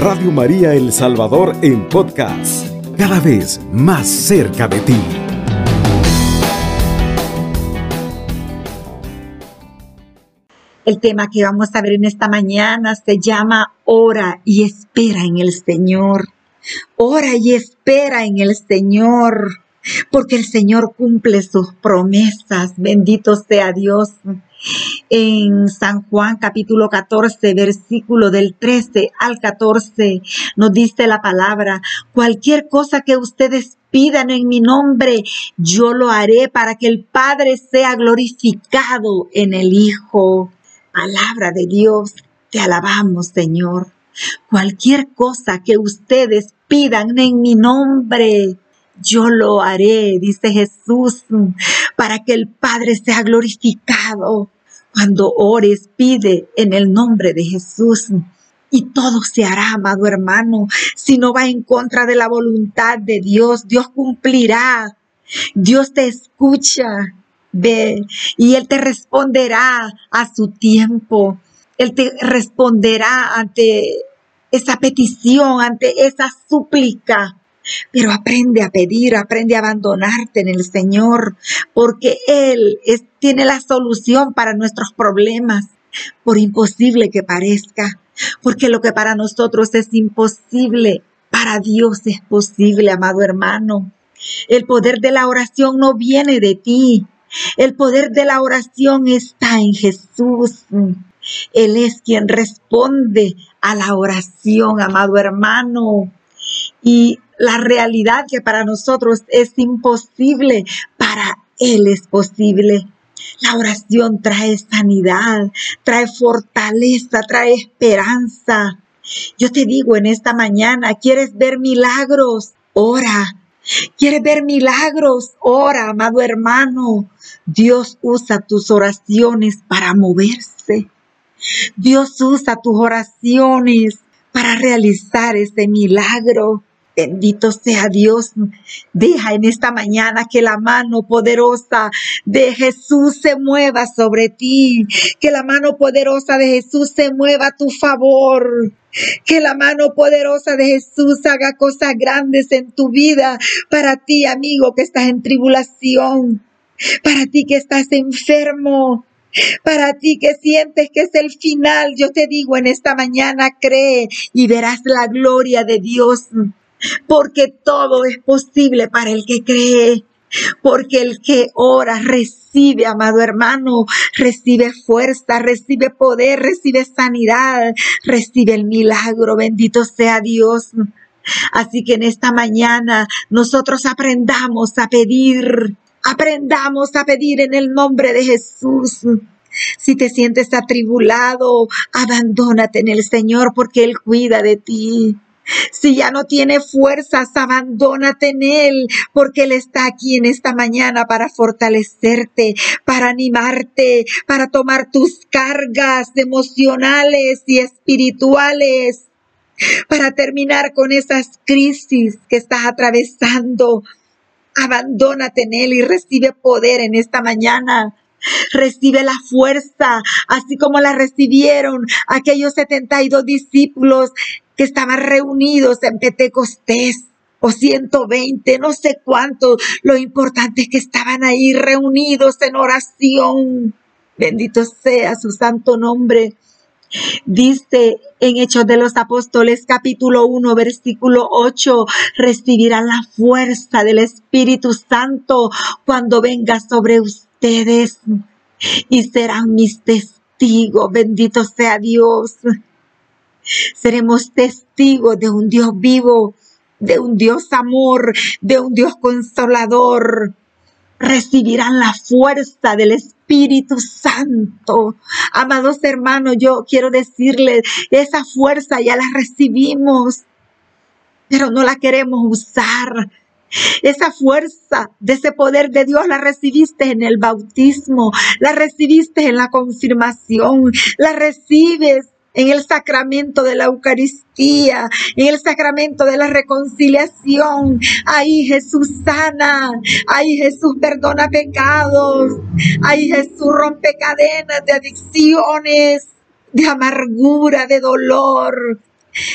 Radio María El Salvador en podcast, cada vez más cerca de ti. El tema que vamos a ver en esta mañana se llama Ora y espera en el Señor. Ora y espera en el Señor, porque el Señor cumple sus promesas. Bendito sea Dios. En San Juan capítulo 14, versículo del 13 al 14, nos dice la palabra, cualquier cosa que ustedes pidan en mi nombre, yo lo haré para que el Padre sea glorificado en el Hijo. Palabra de Dios, te alabamos, Señor. Cualquier cosa que ustedes pidan en mi nombre, yo lo haré, dice Jesús, para que el Padre sea glorificado. Cuando ores, pide en el nombre de Jesús. Y todo se hará, amado hermano. Si no va en contra de la voluntad de Dios, Dios cumplirá. Dios te escucha. Ve, y Él te responderá a su tiempo. Él te responderá ante esa petición, ante esa súplica. Pero aprende a pedir, aprende a abandonarte en el Señor, porque Él tiene la solución para nuestros problemas, por imposible que parezca, porque lo que para nosotros es imposible, para Dios es posible, amado hermano. El poder de la oración no viene de ti, el poder de la oración está en Jesús. Él es quien responde a la oración, amado hermano. Y la realidad que para nosotros es imposible, para Él es posible. La oración trae sanidad, trae fortaleza, trae esperanza. Yo te digo en esta mañana, ¿quieres ver milagros? Ora. ¿Quieres ver milagros? Ora, amado hermano. Dios usa tus oraciones para moverse. Dios usa tus oraciones para realizar ese milagro. Bendito sea Dios. Deja en esta mañana que la mano poderosa de Jesús se mueva sobre ti. Que la mano poderosa de Jesús se mueva a tu favor. Que la mano poderosa de Jesús haga cosas grandes en tu vida. Para ti, amigo, que estás en tribulación. Para ti que estás enfermo. Para ti que sientes que es el final, yo te digo en esta mañana, cree y verás la gloria de Dios porque todo es posible para el que cree. Porque el que ora recibe, amado hermano, recibe fuerza, recibe poder, recibe sanidad, recibe el milagro. Bendito sea Dios. Así que en esta mañana nosotros aprendamos a pedir, aprendamos a pedir en el nombre de Jesús. Si te sientes atribulado, abandónate en el Señor porque Él cuida de ti. Si ya no tiene fuerzas, abandónate en Él, porque Él está aquí en esta mañana para fortalecerte, para animarte, para tomar tus cargas emocionales y espirituales, para terminar con esas crisis que estás atravesando. Abandónate en Él y recibe poder en esta mañana. Recibe la fuerza, así como la recibieron aquellos 72 discípulos que estaban reunidos en Pentecostés o 120, no sé cuánto. Lo importante es que estaban ahí reunidos en oración. Bendito sea su santo nombre. Dice en Hechos de los Apóstoles capítulo 1 versículo 8, recibirán la fuerza del Espíritu Santo cuando venga sobre ustedes y serán mis testigos. Bendito sea Dios. Seremos testigos de un Dios vivo, de un Dios amor, de un Dios consolador. Recibirán la fuerza del Espíritu Santo. Amados hermanos, yo quiero decirles, esa fuerza ya la recibimos, pero no la queremos usar. Esa fuerza de ese poder de Dios la recibiste en el bautismo, la recibiste en la confirmación, la recibes en el sacramento de la Eucaristía, en el sacramento de la reconciliación. Ahí Jesús sana, ahí Jesús perdona pecados, ahí Jesús rompe cadenas de adicciones, de amargura, de dolor.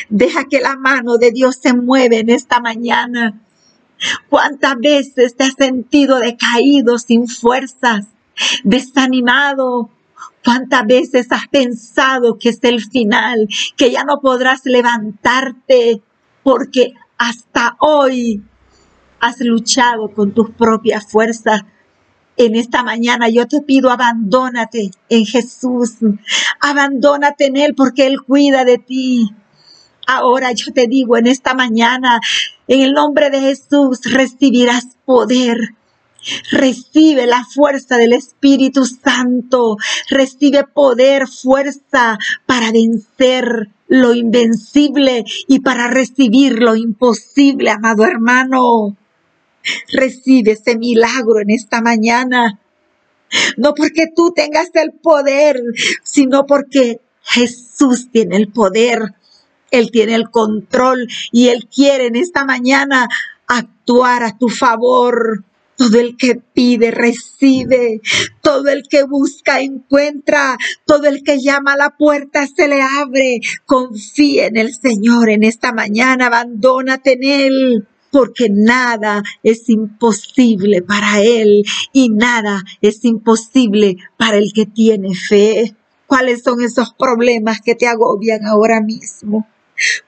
Deja que la mano de Dios se mueva en esta mañana. ¿Cuántas veces te has sentido decaído, sin fuerzas, desanimado? ¿Cuántas veces has pensado que es el final, que ya no podrás levantarte porque hasta hoy has luchado con tus propias fuerzas? En esta mañana yo te pido, abandónate en Jesús, abandónate en Él porque Él cuida de ti. Ahora yo te digo en esta mañana, en el nombre de Jesús recibirás poder. Recibe la fuerza del Espíritu Santo. Recibe poder, fuerza para vencer lo invencible y para recibir lo imposible, amado hermano. Recibe ese milagro en esta mañana. No porque tú tengas el poder, sino porque Jesús tiene el poder. Él tiene el control y Él quiere en esta mañana actuar a tu favor. Todo el que pide, recibe. Todo el que busca, encuentra. Todo el que llama a la puerta, se le abre. Confía en el Señor en esta mañana. Abandónate en Él. Porque nada es imposible para Él y nada es imposible para el que tiene fe. ¿Cuáles son esos problemas que te agobian ahora mismo?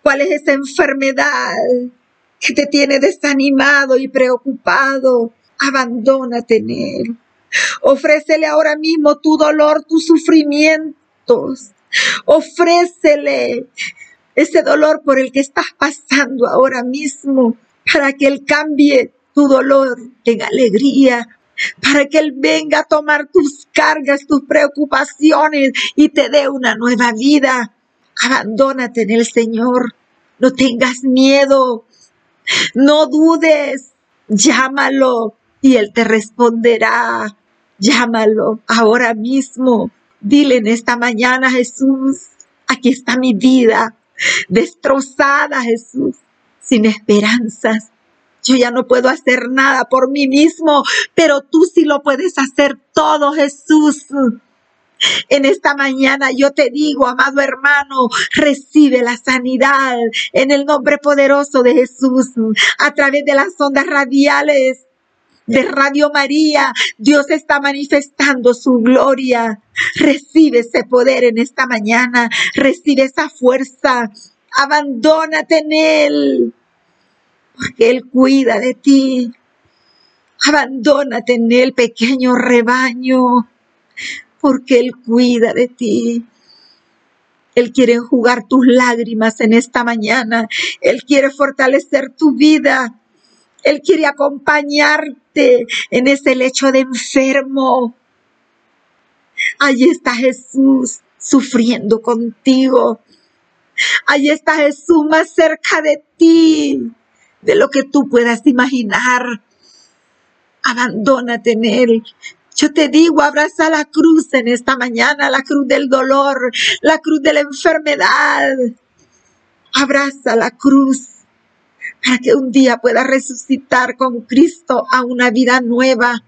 ¿Cuál es esa enfermedad que te tiene desanimado y preocupado? Abandónate en Él. Ofrécele ahora mismo tu dolor, tus sufrimientos. Ofrécele ese dolor por el que estás pasando ahora mismo para que Él cambie tu dolor en alegría, para que Él venga a tomar tus cargas, tus preocupaciones y te dé una nueva vida. Abandónate en el Señor. No tengas miedo. No dudes. Llámalo y Él te responderá. Llámalo ahora mismo. Dile en esta mañana, Jesús, aquí está mi vida, destrozada, Jesús, sin esperanzas. Yo ya no puedo hacer nada por mí mismo, pero tú sí lo puedes hacer todo, Jesús. En esta mañana yo te digo, amado hermano, recibe la sanidad en el nombre poderoso de Jesús a través de las ondas radiales de Radio María. Dios está manifestando su gloria. Recibe ese poder en esta mañana. Recibe esa fuerza. Abandónate en Él. Porque Él cuida de ti. Abandónate en Él, pequeño rebaño porque Él cuida de ti. Él quiere jugar tus lágrimas en esta mañana. Él quiere fortalecer tu vida. Él quiere acompañarte en ese lecho de enfermo. Allí está Jesús sufriendo contigo. Allí está Jesús más cerca de ti de lo que tú puedas imaginar. Abandónate en Él. Yo te digo, abraza la cruz en esta mañana, la cruz del dolor, la cruz de la enfermedad. Abraza la cruz para que un día puedas resucitar con Cristo a una vida nueva,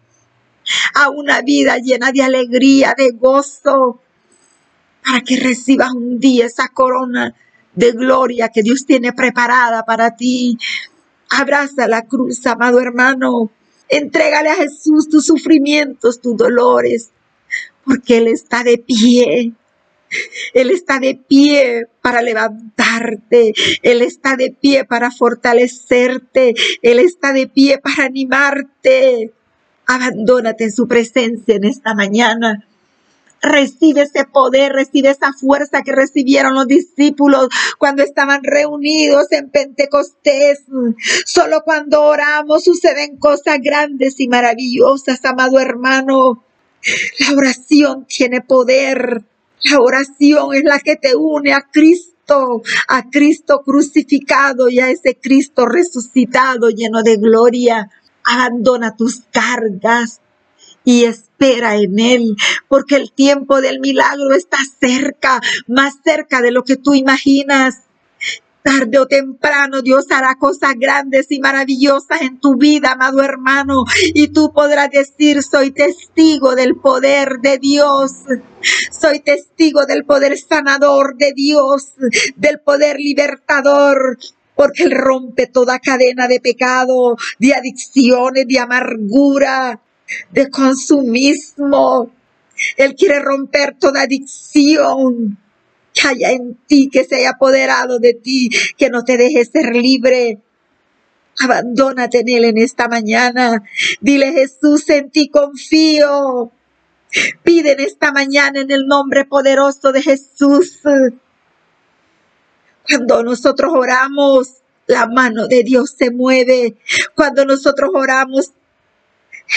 a una vida llena de alegría, de gozo, para que recibas un día esa corona de gloria que Dios tiene preparada para ti. Abraza la cruz, amado hermano. Entrégale a Jesús tus sufrimientos, tus dolores, porque Él está de pie. Él está de pie para levantarte. Él está de pie para fortalecerte. Él está de pie para animarte. Abandónate en su presencia en esta mañana. Recibe ese poder, recibe esa fuerza que recibieron los discípulos cuando estaban reunidos en Pentecostés. Solo cuando oramos suceden cosas grandes y maravillosas, amado hermano. La oración tiene poder. La oración es la que te une a Cristo, a Cristo crucificado y a ese Cristo resucitado lleno de gloria. Abandona tus cargas, y espera en Él, porque el tiempo del milagro está cerca, más cerca de lo que tú imaginas. Tarde o temprano Dios hará cosas grandes y maravillosas en tu vida, amado hermano. Y tú podrás decir, soy testigo del poder de Dios. Soy testigo del poder sanador de Dios, del poder libertador, porque Él rompe toda cadena de pecado, de adicciones, de amargura, de consumismo. Él quiere romper toda adicción que haya en ti, que se haya apoderado de ti, que no te deje ser libre. Abandónate en Él en esta mañana. Dile Jesús, en ti confío. Pide en esta mañana en el nombre poderoso de Jesús. Cuando nosotros oramos, la mano de Dios se mueve. Cuando nosotros oramos,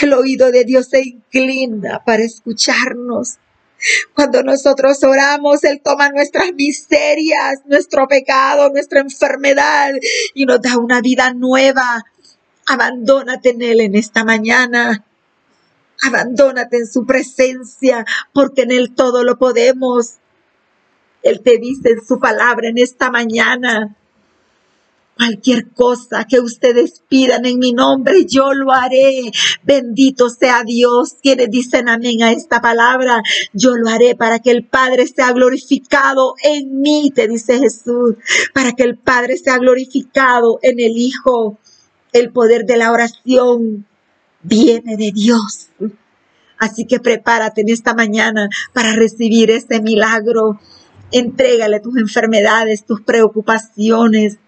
el oído de Dios se inclina para escucharnos. Cuando nosotros oramos, Él toma nuestras miserias, nuestro pecado, nuestra enfermedad y nos da una vida nueva. Abandónate en Él en esta mañana. Abandónate en su presencia, porque en Él todo lo podemos. Él te dice en su palabra en esta mañana, Cualquier cosa que ustedes pidan en mi nombre, yo lo haré. Bendito sea Dios. Quienes dicen amén a esta palabra, yo lo haré para que el Padre sea glorificado en mí, te dice Jesús. Para que el Padre sea glorificado en el Hijo. El poder de la oración viene de Dios. Así que prepárate en esta mañana para recibir ese milagro. Entrégale tus enfermedades, tus preocupaciones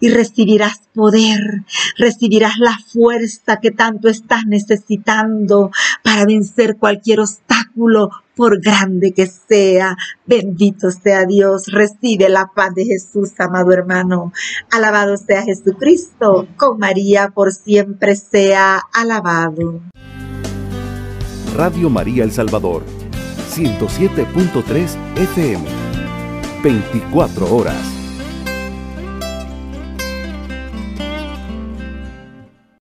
y recibirás poder, recibirás la fuerza que tanto estás necesitando para vencer cualquier obstáculo, por grande que sea. Bendito sea Dios, recibe la paz de Jesús, amado hermano. Alabado sea Jesucristo, con María por siempre sea alabado. Radio María El Salvador, 107.3 FM, 24 horas.